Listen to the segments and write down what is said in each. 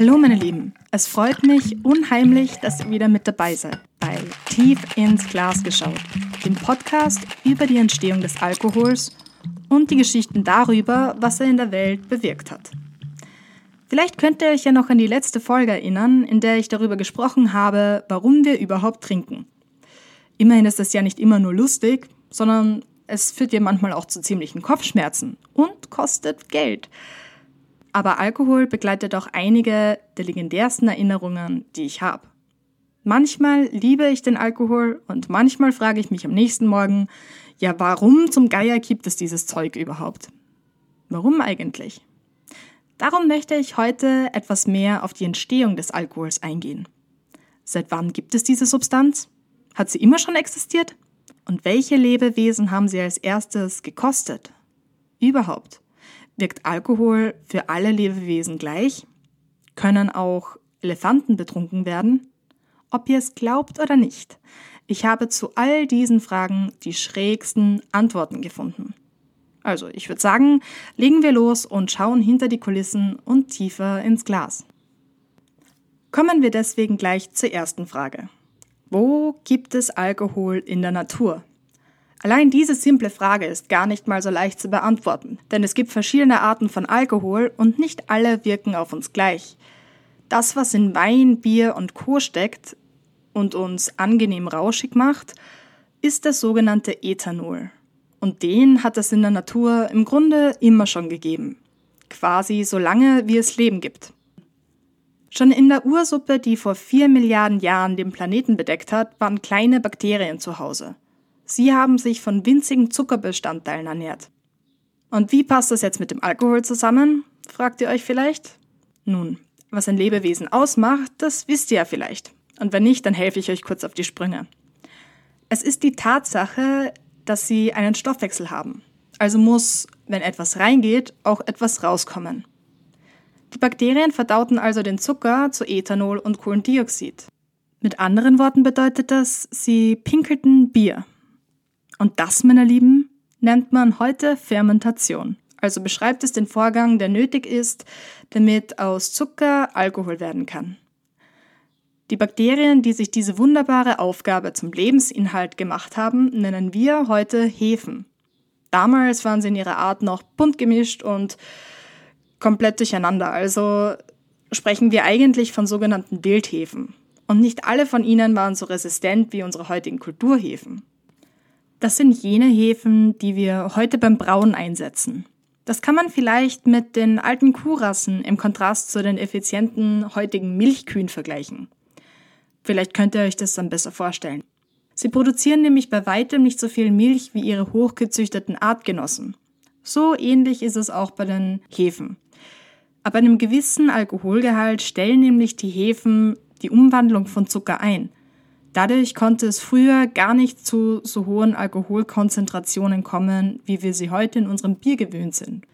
Hallo meine Lieben, es freut mich unheimlich, dass ihr wieder mit dabei seid bei Tief ins Glas geschaut, dem Podcast über die Entstehung des Alkohols und die Geschichten darüber, was er in der Welt bewirkt hat. Vielleicht könnt ihr euch ja noch an die letzte Folge erinnern, in der ich darüber gesprochen habe, warum wir überhaupt trinken. Immerhin ist das ja nicht immer nur lustig, sondern es führt ja manchmal auch zu ziemlichen Kopfschmerzen und kostet Geld. Aber Alkohol begleitet auch einige der legendärsten Erinnerungen, die ich habe. Manchmal liebe ich den Alkohol und manchmal frage ich mich am nächsten Morgen, ja, warum zum Geier gibt es dieses Zeug überhaupt? Warum eigentlich? Darum möchte ich heute etwas mehr auf die Entstehung des Alkohols eingehen. Seit wann gibt es diese Substanz? Hat sie immer schon existiert? Und welche Lebewesen haben sie als erstes gekostet? Überhaupt. Wirkt Alkohol für alle Lebewesen gleich? Können auch Elefanten betrunken werden? Ob ihr es glaubt oder nicht, ich habe zu all diesen Fragen die schrägsten Antworten gefunden. Also, ich würde sagen, legen wir los und schauen hinter die Kulissen und tiefer ins Glas. Kommen wir deswegen gleich zur ersten Frage. Wo gibt es Alkohol in der Natur? Allein diese simple Frage ist gar nicht mal so leicht zu beantworten, denn es gibt verschiedene Arten von Alkohol und nicht alle wirken auf uns gleich. Das, was in Wein, Bier und Co steckt und uns angenehm rauschig macht, ist das sogenannte Ethanol. Und den hat es in der Natur im Grunde immer schon gegeben. Quasi so lange, wie es Leben gibt. Schon in der Ursuppe, die vor vier Milliarden Jahren den Planeten bedeckt hat, waren kleine Bakterien zu Hause. Sie haben sich von winzigen Zuckerbestandteilen ernährt. Und wie passt das jetzt mit dem Alkohol zusammen? fragt ihr euch vielleicht? Nun, was ein Lebewesen ausmacht, das wisst ihr ja vielleicht. Und wenn nicht, dann helfe ich euch kurz auf die Sprünge. Es ist die Tatsache, dass sie einen Stoffwechsel haben. Also muss, wenn etwas reingeht, auch etwas rauskommen. Die Bakterien verdauten also den Zucker zu Ethanol und Kohlendioxid. Mit anderen Worten bedeutet das, sie pinkelten Bier. Und das, meine Lieben, nennt man heute Fermentation. Also beschreibt es den Vorgang, der nötig ist, damit aus Zucker Alkohol werden kann. Die Bakterien, die sich diese wunderbare Aufgabe zum Lebensinhalt gemacht haben, nennen wir heute Hefen. Damals waren sie in ihrer Art noch bunt gemischt und komplett durcheinander. Also sprechen wir eigentlich von sogenannten Wildhefen. Und nicht alle von ihnen waren so resistent wie unsere heutigen Kulturhefen. Das sind jene Hefen, die wir heute beim Brauen einsetzen. Das kann man vielleicht mit den alten Kuhrassen im Kontrast zu den effizienten heutigen Milchkühen vergleichen. Vielleicht könnt ihr euch das dann besser vorstellen. Sie produzieren nämlich bei weitem nicht so viel Milch wie ihre hochgezüchteten Artgenossen. So ähnlich ist es auch bei den Hefen. Ab einem gewissen Alkoholgehalt stellen nämlich die Hefen die Umwandlung von Zucker ein. Dadurch konnte es früher gar nicht zu so hohen Alkoholkonzentrationen kommen, wie wir sie heute in unserem Bier gewöhnt sind.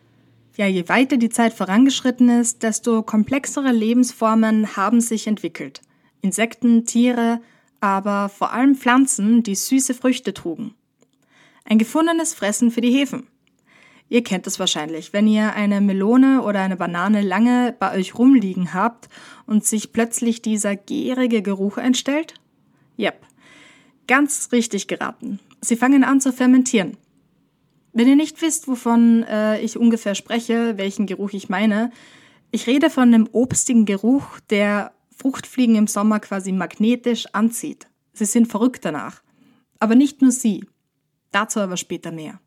Ja, je weiter die Zeit vorangeschritten ist, desto komplexere Lebensformen haben sich entwickelt. Insekten, Tiere, aber vor allem Pflanzen, die süße Früchte trugen. Ein gefundenes Fressen für die Hefen. Ihr kennt es wahrscheinlich, wenn ihr eine Melone oder eine Banane lange bei euch rumliegen habt und sich plötzlich dieser gärige Geruch entstellt? Yep, ganz richtig geraten. Sie fangen an zu fermentieren. Wenn ihr nicht wisst, wovon äh, ich ungefähr spreche, welchen Geruch ich meine, ich rede von einem obstigen Geruch, der Fruchtfliegen im Sommer quasi magnetisch anzieht. Sie sind verrückt danach. Aber nicht nur sie. Dazu aber später mehr.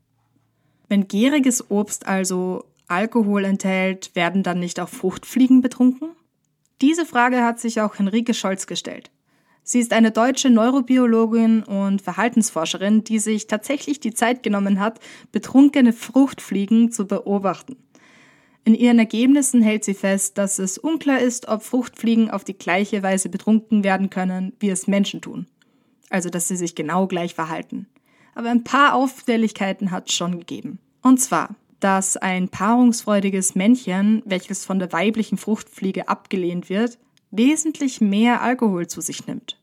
Wenn gäriges Obst also Alkohol enthält, werden dann nicht auch Fruchtfliegen betrunken? Diese Frage hat sich auch Henrike Scholz gestellt. Sie ist eine deutsche Neurobiologin und Verhaltensforscherin, die sich tatsächlich die Zeit genommen hat, betrunkene Fruchtfliegen zu beobachten. In ihren Ergebnissen hält sie fest, dass es unklar ist, ob Fruchtfliegen auf die gleiche Weise betrunken werden können, wie es Menschen tun. Also, dass sie sich genau gleich verhalten aber ein paar Auffälligkeiten hat es schon gegeben. Und zwar, dass ein paarungsfreudiges Männchen, welches von der weiblichen Fruchtfliege abgelehnt wird, wesentlich mehr Alkohol zu sich nimmt.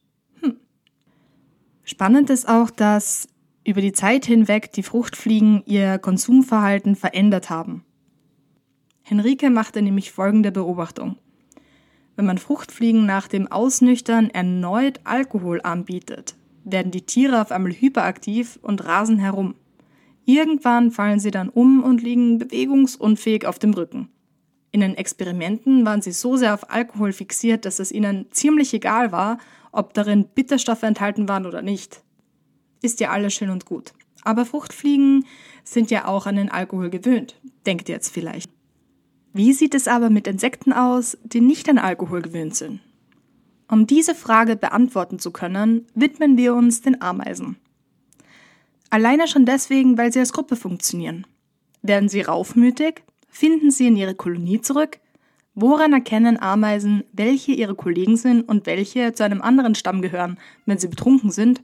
Spannend ist auch, dass über die Zeit hinweg die Fruchtfliegen ihr Konsumverhalten verändert haben. Henrike machte nämlich folgende Beobachtung. Wenn man Fruchtfliegen nach dem Ausnüchtern erneut Alkohol anbietet, werden die Tiere auf einmal hyperaktiv und rasen herum. Irgendwann fallen sie dann um und liegen bewegungsunfähig auf dem Rücken. In den Experimenten waren sie so sehr auf Alkohol fixiert, dass es ihnen ziemlich egal war, ob darin Bitterstoffe enthalten waren oder nicht. Ist ja alles schön und gut. Aber Fruchtfliegen sind ja auch an den Alkohol gewöhnt, denkt ihr jetzt vielleicht. Wie sieht es aber mit Insekten aus, die nicht an Alkohol gewöhnt sind? Um diese Frage beantworten zu können, widmen wir uns den Ameisen. Alleine schon deswegen, weil sie als Gruppe funktionieren. Werden sie raufmütig, Finden sie in ihre Kolonie zurück? Woran erkennen Ameisen, welche ihre Kollegen sind und welche zu einem anderen Stamm gehören, wenn sie betrunken sind?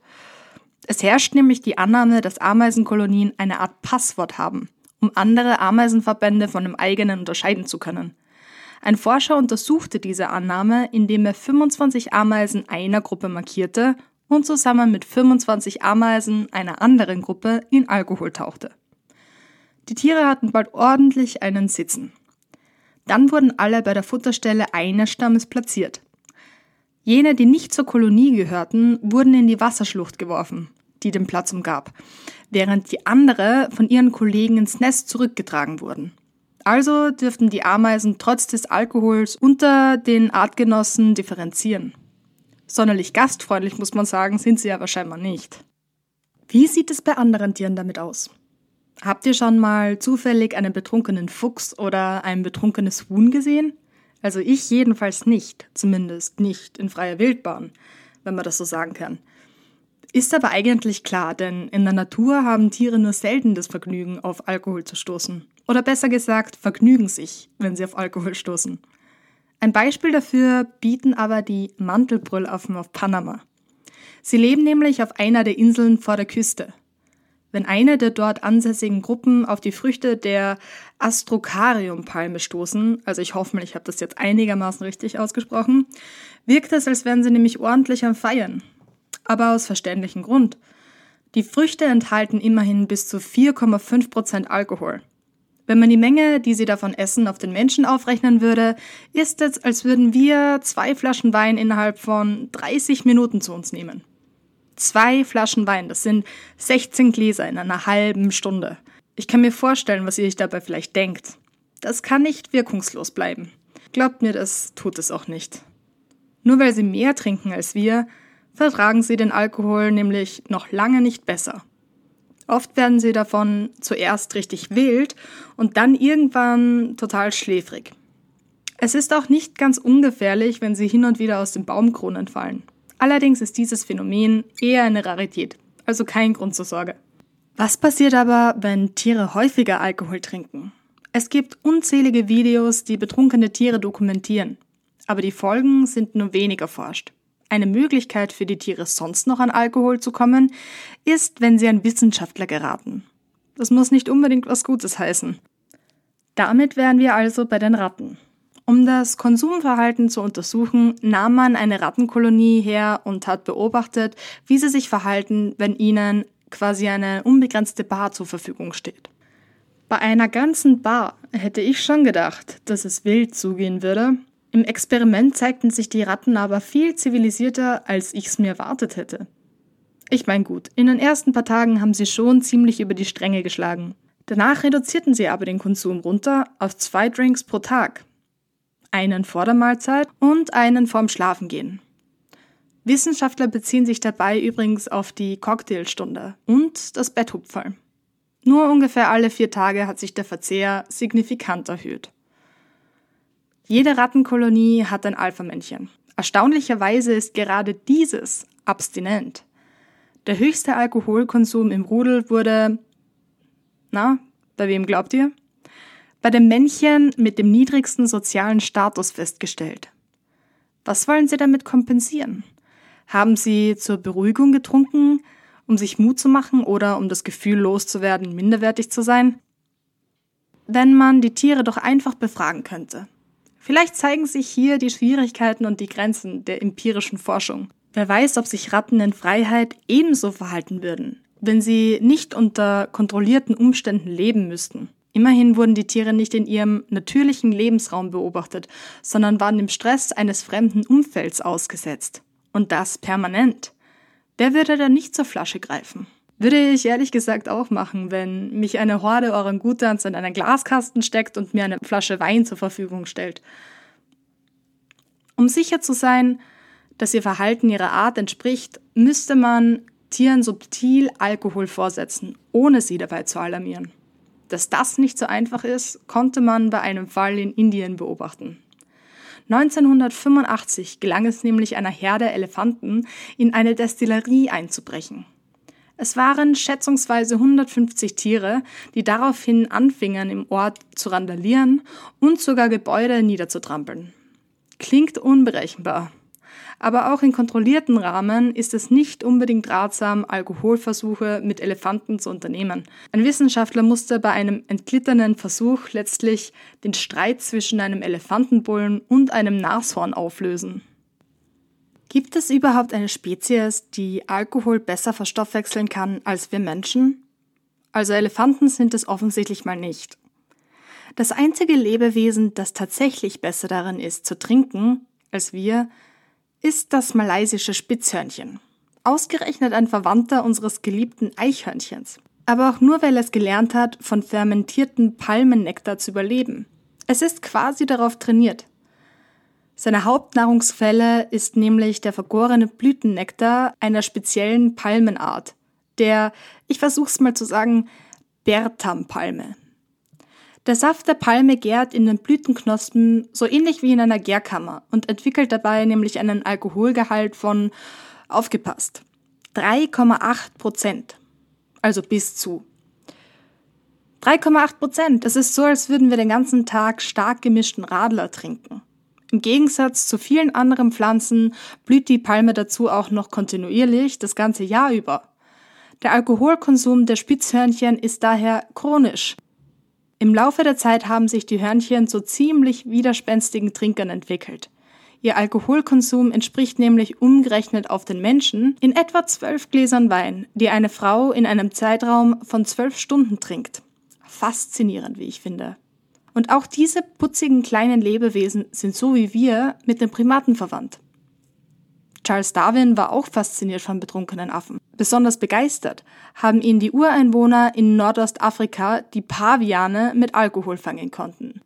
Es herrscht nämlich die Annahme, dass Ameisenkolonien eine Art Passwort haben, um andere Ameisenverbände von dem eigenen unterscheiden zu können. Ein Forscher untersuchte diese Annahme, indem er 25 Ameisen einer Gruppe markierte und zusammen mit 25 Ameisen einer anderen Gruppe in Alkohol tauchte. Die Tiere hatten bald ordentlich einen Sitzen. Dann wurden alle bei der Futterstelle eines Stammes platziert. Jene, die nicht zur Kolonie gehörten, wurden in die Wasserschlucht geworfen, die den Platz umgab, während die andere von ihren Kollegen ins Nest zurückgetragen wurden. Also dürften die Ameisen trotz des Alkohols unter den Artgenossen differenzieren. Sonderlich gastfreundlich muss man sagen, sind sie ja wahrscheinlich nicht. Wie sieht es bei anderen Tieren damit aus? Habt ihr schon mal zufällig einen betrunkenen Fuchs oder ein betrunkenes Huhn gesehen? Also ich jedenfalls nicht, zumindest nicht in freier Wildbahn, wenn man das so sagen kann. Ist aber eigentlich klar, denn in der Natur haben Tiere nur selten das Vergnügen, auf Alkohol zu stoßen. Oder besser gesagt, vergnügen sich, wenn sie auf Alkohol stoßen. Ein Beispiel dafür bieten aber die Mantelbrüllaffen auf Panama. Sie leben nämlich auf einer der Inseln vor der Küste. Wenn eine der dort ansässigen Gruppen auf die Früchte der Astrocarium-Palme stoßen, also ich hoffe mal, ich habe das jetzt einigermaßen richtig ausgesprochen, wirkt es, als wären sie nämlich ordentlich am Feiern. Aber aus verständlichem Grund. Die Früchte enthalten immerhin bis zu 4,5 Prozent Alkohol. Wenn man die Menge, die sie davon essen, auf den Menschen aufrechnen würde, ist es, als würden wir zwei Flaschen Wein innerhalb von 30 Minuten zu uns nehmen. Zwei Flaschen Wein, das sind 16 Gläser in einer halben Stunde. Ich kann mir vorstellen, was ihr euch dabei vielleicht denkt. Das kann nicht wirkungslos bleiben. Glaubt mir, das tut es auch nicht. Nur weil sie mehr trinken als wir, vertragen sie den Alkohol nämlich noch lange nicht besser. Oft werden sie davon zuerst richtig wild und dann irgendwann total schläfrig. Es ist auch nicht ganz ungefährlich, wenn sie hin und wieder aus den Baumkronen fallen. Allerdings ist dieses Phänomen eher eine Rarität, also kein Grund zur Sorge. Was passiert aber, wenn Tiere häufiger Alkohol trinken? Es gibt unzählige Videos, die betrunkene Tiere dokumentieren, aber die Folgen sind nur wenig erforscht. Eine Möglichkeit für die Tiere sonst noch an Alkohol zu kommen, ist, wenn sie an Wissenschaftler geraten. Das muss nicht unbedingt was Gutes heißen. Damit wären wir also bei den Ratten. Um das Konsumverhalten zu untersuchen, nahm man eine Rattenkolonie her und hat beobachtet, wie sie sich verhalten, wenn ihnen quasi eine unbegrenzte Bar zur Verfügung steht. Bei einer ganzen Bar hätte ich schon gedacht, dass es wild zugehen würde. Im Experiment zeigten sich die Ratten aber viel zivilisierter, als ich es mir erwartet hätte. Ich meine gut, in den ersten paar Tagen haben sie schon ziemlich über die Stränge geschlagen. Danach reduzierten sie aber den Konsum runter auf zwei Drinks pro Tag, einen vor der Mahlzeit und einen vorm Schlafengehen. Wissenschaftler beziehen sich dabei übrigens auf die Cocktailstunde und das Betthupferl. Nur ungefähr alle vier Tage hat sich der Verzehr signifikant erhöht. Jede Rattenkolonie hat ein Alpha-Männchen. Erstaunlicherweise ist gerade dieses abstinent. Der höchste Alkoholkonsum im Rudel wurde, na, bei wem glaubt ihr? Bei dem Männchen mit dem niedrigsten sozialen Status festgestellt. Was wollen Sie damit kompensieren? Haben Sie zur Beruhigung getrunken, um sich Mut zu machen oder um das Gefühl loszuwerden, minderwertig zu sein? Wenn man die Tiere doch einfach befragen könnte. Vielleicht zeigen sich hier die Schwierigkeiten und die Grenzen der empirischen Forschung. Wer weiß, ob sich Ratten in Freiheit ebenso verhalten würden, wenn sie nicht unter kontrollierten Umständen leben müssten. Immerhin wurden die Tiere nicht in ihrem natürlichen Lebensraum beobachtet, sondern waren dem Stress eines fremden Umfelds ausgesetzt. Und das permanent. Wer würde da nicht zur Flasche greifen? Würde ich ehrlich gesagt auch machen, wenn mich eine Horde Orangutans in einen Glaskasten steckt und mir eine Flasche Wein zur Verfügung stellt. Um sicher zu sein, dass ihr Verhalten ihrer Art entspricht, müsste man Tieren subtil Alkohol vorsetzen, ohne sie dabei zu alarmieren. Dass das nicht so einfach ist, konnte man bei einem Fall in Indien beobachten. 1985 gelang es nämlich einer Herde Elefanten, in eine Destillerie einzubrechen. Es waren schätzungsweise 150 Tiere, die daraufhin anfingen, im Ort zu randalieren und sogar Gebäude niederzutrampeln. Klingt unberechenbar, aber auch in kontrollierten Rahmen ist es nicht unbedingt ratsam, Alkoholversuche mit Elefanten zu unternehmen. Ein Wissenschaftler musste bei einem entglittenen Versuch letztlich den Streit zwischen einem Elefantenbullen und einem Nashorn auflösen. Gibt es überhaupt eine Spezies, die Alkohol besser verstoffwechseln kann als wir Menschen? Also Elefanten sind es offensichtlich mal nicht. Das einzige Lebewesen, das tatsächlich besser darin ist zu trinken als wir, ist das malaysische Spitzhörnchen. Ausgerechnet ein Verwandter unseres geliebten Eichhörnchens. Aber auch nur, weil es gelernt hat, von fermentierten Palmennektar zu überleben. Es ist quasi darauf trainiert. Seine Hauptnahrungsquelle ist nämlich der vergorene Blütennektar einer speziellen Palmenart, der, ich versuch's mal zu sagen, Bertampalme. Der Saft der Palme gärt in den Blütenknospen so ähnlich wie in einer Gärkammer und entwickelt dabei nämlich einen Alkoholgehalt von, aufgepasst, 3,8 Prozent. Also bis zu. 3,8 Prozent. Das ist so, als würden wir den ganzen Tag stark gemischten Radler trinken. Im Gegensatz zu vielen anderen Pflanzen blüht die Palme dazu auch noch kontinuierlich das ganze Jahr über. Der Alkoholkonsum der Spitzhörnchen ist daher chronisch. Im Laufe der Zeit haben sich die Hörnchen zu ziemlich widerspenstigen Trinkern entwickelt. Ihr Alkoholkonsum entspricht nämlich umgerechnet auf den Menschen in etwa zwölf Gläsern Wein, die eine Frau in einem Zeitraum von zwölf Stunden trinkt. Faszinierend, wie ich finde. Und auch diese putzigen kleinen Lebewesen sind so wie wir mit den Primaten verwandt. Charles Darwin war auch fasziniert von betrunkenen Affen. Besonders begeistert haben ihn die Ureinwohner in Nordostafrika, die Paviane mit Alkohol fangen konnten.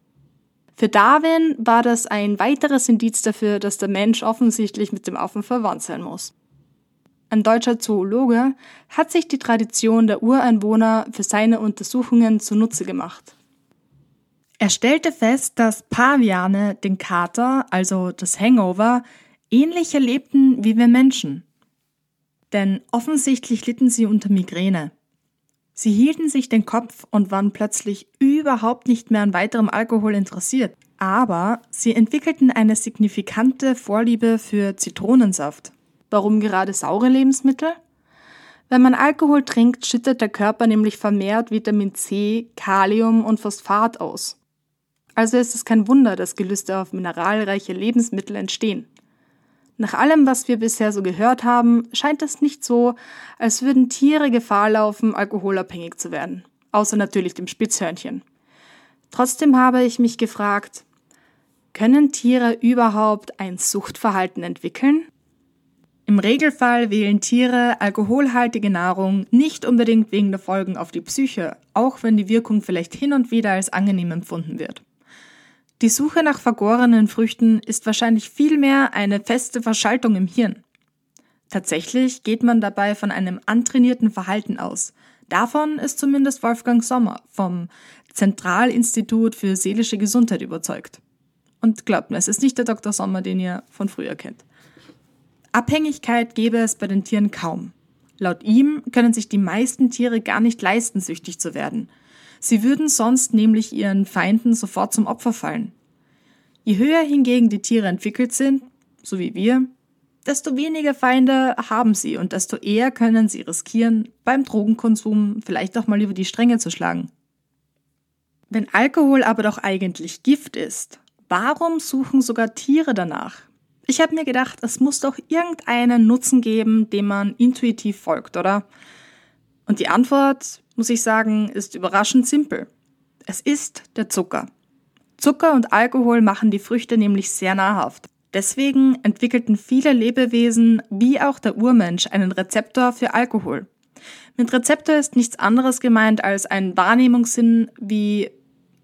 Für Darwin war das ein weiteres Indiz dafür, dass der Mensch offensichtlich mit dem Affen verwandt sein muss. Ein deutscher Zoologe hat sich die Tradition der Ureinwohner für seine Untersuchungen zunutze gemacht. Er stellte fest, dass Paviane den Kater, also das Hangover, ähnlich erlebten wie wir Menschen. Denn offensichtlich litten sie unter Migräne. Sie hielten sich den Kopf und waren plötzlich überhaupt nicht mehr an weiterem Alkohol interessiert. Aber sie entwickelten eine signifikante Vorliebe für Zitronensaft. Warum gerade saure Lebensmittel? Wenn man Alkohol trinkt, schüttet der Körper nämlich vermehrt Vitamin C, Kalium und Phosphat aus. Also ist es kein Wunder, dass Gelüste auf mineralreiche Lebensmittel entstehen. Nach allem, was wir bisher so gehört haben, scheint es nicht so, als würden Tiere Gefahr laufen, alkoholabhängig zu werden. Außer natürlich dem Spitzhörnchen. Trotzdem habe ich mich gefragt, können Tiere überhaupt ein Suchtverhalten entwickeln? Im Regelfall wählen Tiere alkoholhaltige Nahrung nicht unbedingt wegen der Folgen auf die Psyche, auch wenn die Wirkung vielleicht hin und wieder als angenehm empfunden wird. Die Suche nach vergorenen Früchten ist wahrscheinlich vielmehr eine feste Verschaltung im Hirn. Tatsächlich geht man dabei von einem antrainierten Verhalten aus. Davon ist zumindest Wolfgang Sommer vom Zentralinstitut für seelische Gesundheit überzeugt. Und glaubt mir, es ist nicht der Dr. Sommer, den ihr von früher kennt. Abhängigkeit gäbe es bei den Tieren kaum. Laut ihm können sich die meisten Tiere gar nicht leisten, süchtig zu werden – Sie würden sonst nämlich ihren Feinden sofort zum Opfer fallen. Je höher hingegen die Tiere entwickelt sind, so wie wir, desto weniger Feinde haben sie und desto eher können sie riskieren, beim Drogenkonsum vielleicht auch mal über die Stränge zu schlagen. Wenn Alkohol aber doch eigentlich Gift ist, warum suchen sogar Tiere danach? Ich habe mir gedacht, es muss doch irgendeinen Nutzen geben, dem man intuitiv folgt, oder? Und die Antwort muss ich sagen, ist überraschend simpel. Es ist der Zucker. Zucker und Alkohol machen die Früchte nämlich sehr nahrhaft. Deswegen entwickelten viele Lebewesen, wie auch der Urmensch, einen Rezeptor für Alkohol. Mit Rezeptor ist nichts anderes gemeint als ein Wahrnehmungssinn wie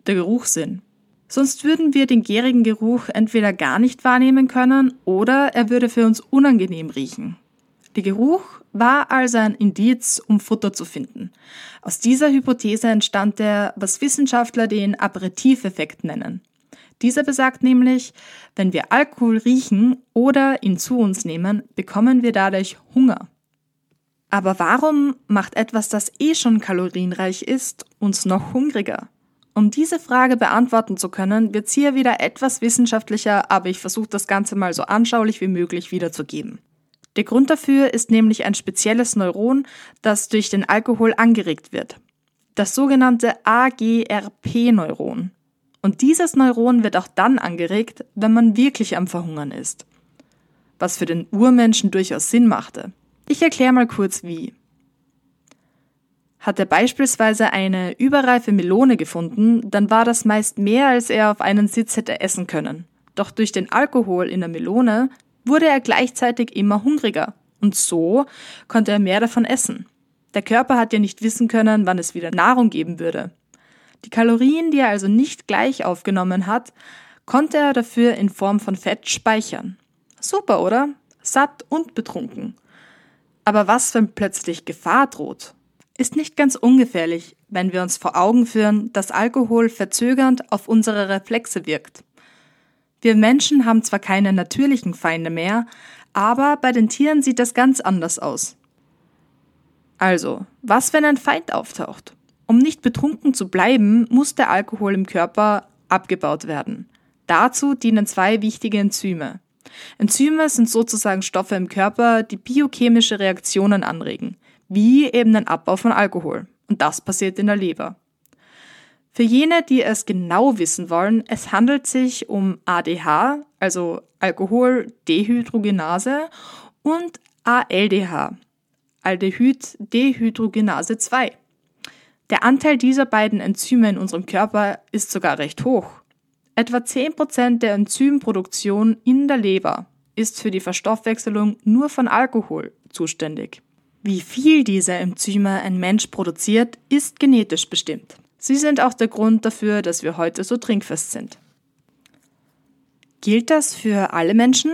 der Geruchssinn. Sonst würden wir den gärigen Geruch entweder gar nicht wahrnehmen können oder er würde für uns unangenehm riechen. Der Geruch war also ein Indiz, um Futter zu finden. Aus dieser Hypothese entstand der, was Wissenschaftler den Aperitiveffekt nennen. Dieser besagt nämlich, wenn wir Alkohol riechen oder ihn zu uns nehmen, bekommen wir dadurch Hunger. Aber warum macht etwas, das eh schon kalorienreich ist, uns noch hungriger? Um diese Frage beantworten zu können, wird hier wieder etwas wissenschaftlicher, aber ich versuche das Ganze mal so anschaulich wie möglich wiederzugeben. Der Grund dafür ist nämlich ein spezielles Neuron, das durch den Alkohol angeregt wird. Das sogenannte AGRP-Neuron. Und dieses Neuron wird auch dann angeregt, wenn man wirklich am Verhungern ist. Was für den Urmenschen durchaus Sinn machte. Ich erkläre mal kurz wie. Hat er beispielsweise eine überreife Melone gefunden, dann war das meist mehr, als er auf einen Sitz hätte essen können. Doch durch den Alkohol in der Melone wurde er gleichzeitig immer hungriger und so konnte er mehr davon essen. Der Körper hat ja nicht wissen können, wann es wieder Nahrung geben würde. Die Kalorien, die er also nicht gleich aufgenommen hat, konnte er dafür in Form von Fett speichern. Super, oder? Satt und betrunken. Aber was, wenn plötzlich Gefahr droht? Ist nicht ganz ungefährlich, wenn wir uns vor Augen führen, dass Alkohol verzögernd auf unsere Reflexe wirkt. Wir Menschen haben zwar keine natürlichen Feinde mehr, aber bei den Tieren sieht das ganz anders aus. Also, was, wenn ein Feind auftaucht? Um nicht betrunken zu bleiben, muss der Alkohol im Körper abgebaut werden. Dazu dienen zwei wichtige Enzyme. Enzyme sind sozusagen Stoffe im Körper, die biochemische Reaktionen anregen, wie eben den Abbau von Alkohol. Und das passiert in der Leber. Für jene, die es genau wissen wollen, es handelt sich um ADH, also Alkoholdehydrogenase, und ALDH, Aldehyd-Dehydrogenase 2. Der Anteil dieser beiden Enzyme in unserem Körper ist sogar recht hoch. Etwa 10% der Enzymproduktion in der Leber ist für die Verstoffwechselung nur von Alkohol zuständig. Wie viel dieser Enzyme ein Mensch produziert, ist genetisch bestimmt. Sie sind auch der Grund dafür, dass wir heute so trinkfest sind. Gilt das für alle Menschen?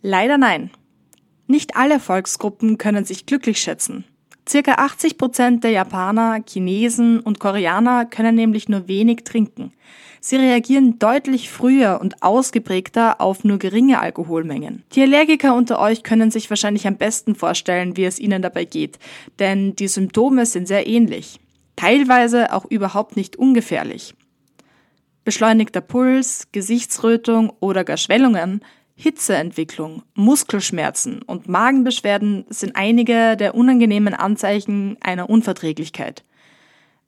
Leider nein. Nicht alle Volksgruppen können sich glücklich schätzen. Circa 80 Prozent der Japaner, Chinesen und Koreaner können nämlich nur wenig trinken. Sie reagieren deutlich früher und ausgeprägter auf nur geringe Alkoholmengen. Die Allergiker unter euch können sich wahrscheinlich am besten vorstellen, wie es ihnen dabei geht, denn die Symptome sind sehr ähnlich teilweise auch überhaupt nicht ungefährlich. Beschleunigter Puls, Gesichtsrötung oder gar Schwellungen, Hitzeentwicklung, Muskelschmerzen und Magenbeschwerden sind einige der unangenehmen Anzeichen einer Unverträglichkeit.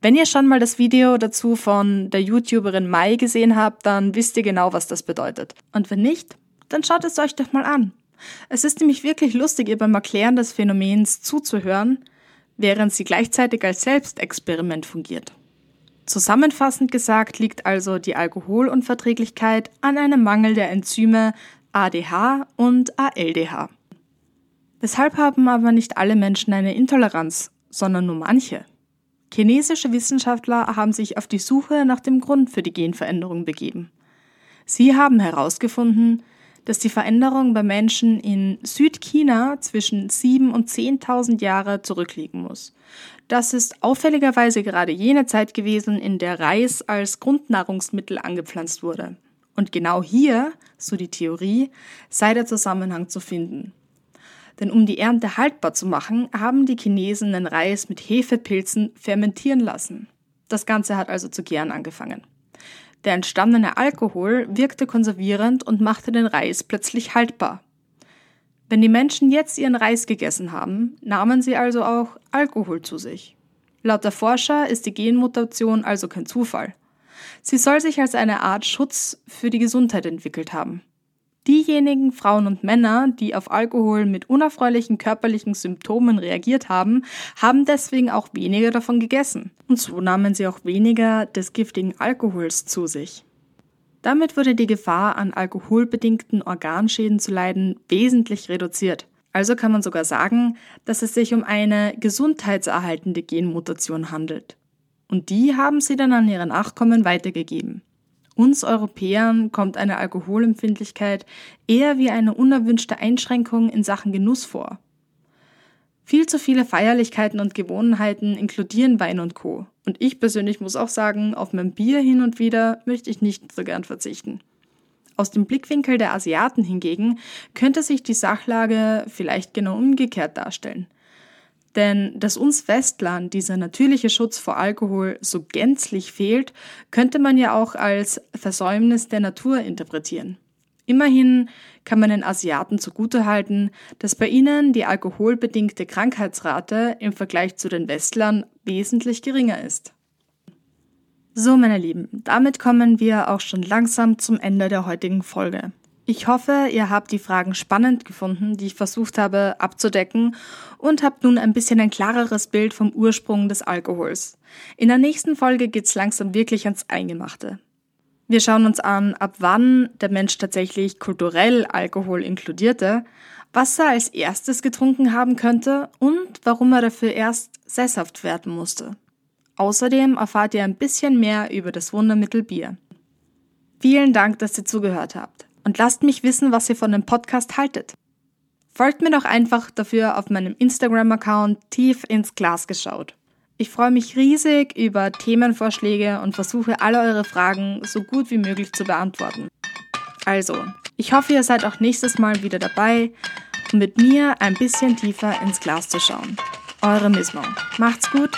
Wenn ihr schon mal das Video dazu von der YouTuberin Mai gesehen habt, dann wisst ihr genau, was das bedeutet. Und wenn nicht, dann schaut es euch doch mal an. Es ist nämlich wirklich lustig, ihr beim Erklären des Phänomens zuzuhören, während sie gleichzeitig als Selbstexperiment fungiert. Zusammenfassend gesagt liegt also die Alkoholunverträglichkeit an einem Mangel der Enzyme ADH und ALDH. Weshalb haben aber nicht alle Menschen eine Intoleranz, sondern nur manche? Chinesische Wissenschaftler haben sich auf die Suche nach dem Grund für die Genveränderung begeben. Sie haben herausgefunden, dass die Veränderung bei Menschen in Südchina zwischen 7.000 und 10.000 Jahre zurückliegen muss. Das ist auffälligerweise gerade jene Zeit gewesen, in der Reis als Grundnahrungsmittel angepflanzt wurde. Und genau hier, so die Theorie, sei der Zusammenhang zu finden. Denn um die Ernte haltbar zu machen, haben die Chinesen den Reis mit Hefepilzen fermentieren lassen. Das Ganze hat also zu gären angefangen. Der entstandene Alkohol wirkte konservierend und machte den Reis plötzlich haltbar. Wenn die Menschen jetzt ihren Reis gegessen haben, nahmen sie also auch Alkohol zu sich. Laut der Forscher ist die Genmutation also kein Zufall. Sie soll sich als eine Art Schutz für die Gesundheit entwickelt haben. Diejenigen Frauen und Männer, die auf Alkohol mit unerfreulichen körperlichen Symptomen reagiert haben, haben deswegen auch weniger davon gegessen. Und so nahmen sie auch weniger des giftigen Alkohols zu sich. Damit wurde die Gefahr, an alkoholbedingten Organschäden zu leiden, wesentlich reduziert. Also kann man sogar sagen, dass es sich um eine gesundheitserhaltende Genmutation handelt. Und die haben sie dann an ihre Nachkommen weitergegeben. Uns Europäern kommt eine Alkoholempfindlichkeit eher wie eine unerwünschte Einschränkung in Sachen Genuss vor. Viel zu viele Feierlichkeiten und Gewohnheiten inkludieren Wein und Co. Und ich persönlich muss auch sagen, auf mein Bier hin und wieder möchte ich nicht so gern verzichten. Aus dem Blickwinkel der Asiaten hingegen könnte sich die Sachlage vielleicht genau umgekehrt darstellen. Denn dass uns Westlern dieser natürliche Schutz vor Alkohol so gänzlich fehlt, könnte man ja auch als Versäumnis der Natur interpretieren. Immerhin kann man den Asiaten zugutehalten, dass bei ihnen die alkoholbedingte Krankheitsrate im Vergleich zu den Westlern wesentlich geringer ist. So, meine Lieben, damit kommen wir auch schon langsam zum Ende der heutigen Folge. Ich hoffe, ihr habt die Fragen spannend gefunden, die ich versucht habe abzudecken und habt nun ein bisschen ein klareres Bild vom Ursprung des Alkohols. In der nächsten Folge geht's langsam wirklich ans Eingemachte. Wir schauen uns an, ab wann der Mensch tatsächlich kulturell Alkohol inkludierte, was er als erstes getrunken haben könnte und warum er dafür erst sesshaft werden musste. Außerdem erfahrt ihr ein bisschen mehr über das Wundermittel Bier. Vielen Dank, dass ihr zugehört habt und lasst mich wissen, was ihr von dem Podcast haltet. Folgt mir doch einfach dafür auf meinem Instagram-Account tief ins Glas geschaut. Ich freue mich riesig über Themenvorschläge und versuche alle eure Fragen so gut wie möglich zu beantworten. Also, ich hoffe, ihr seid auch nächstes Mal wieder dabei, um mit mir ein bisschen tiefer ins Glas zu schauen. Eure Mismo. Macht's gut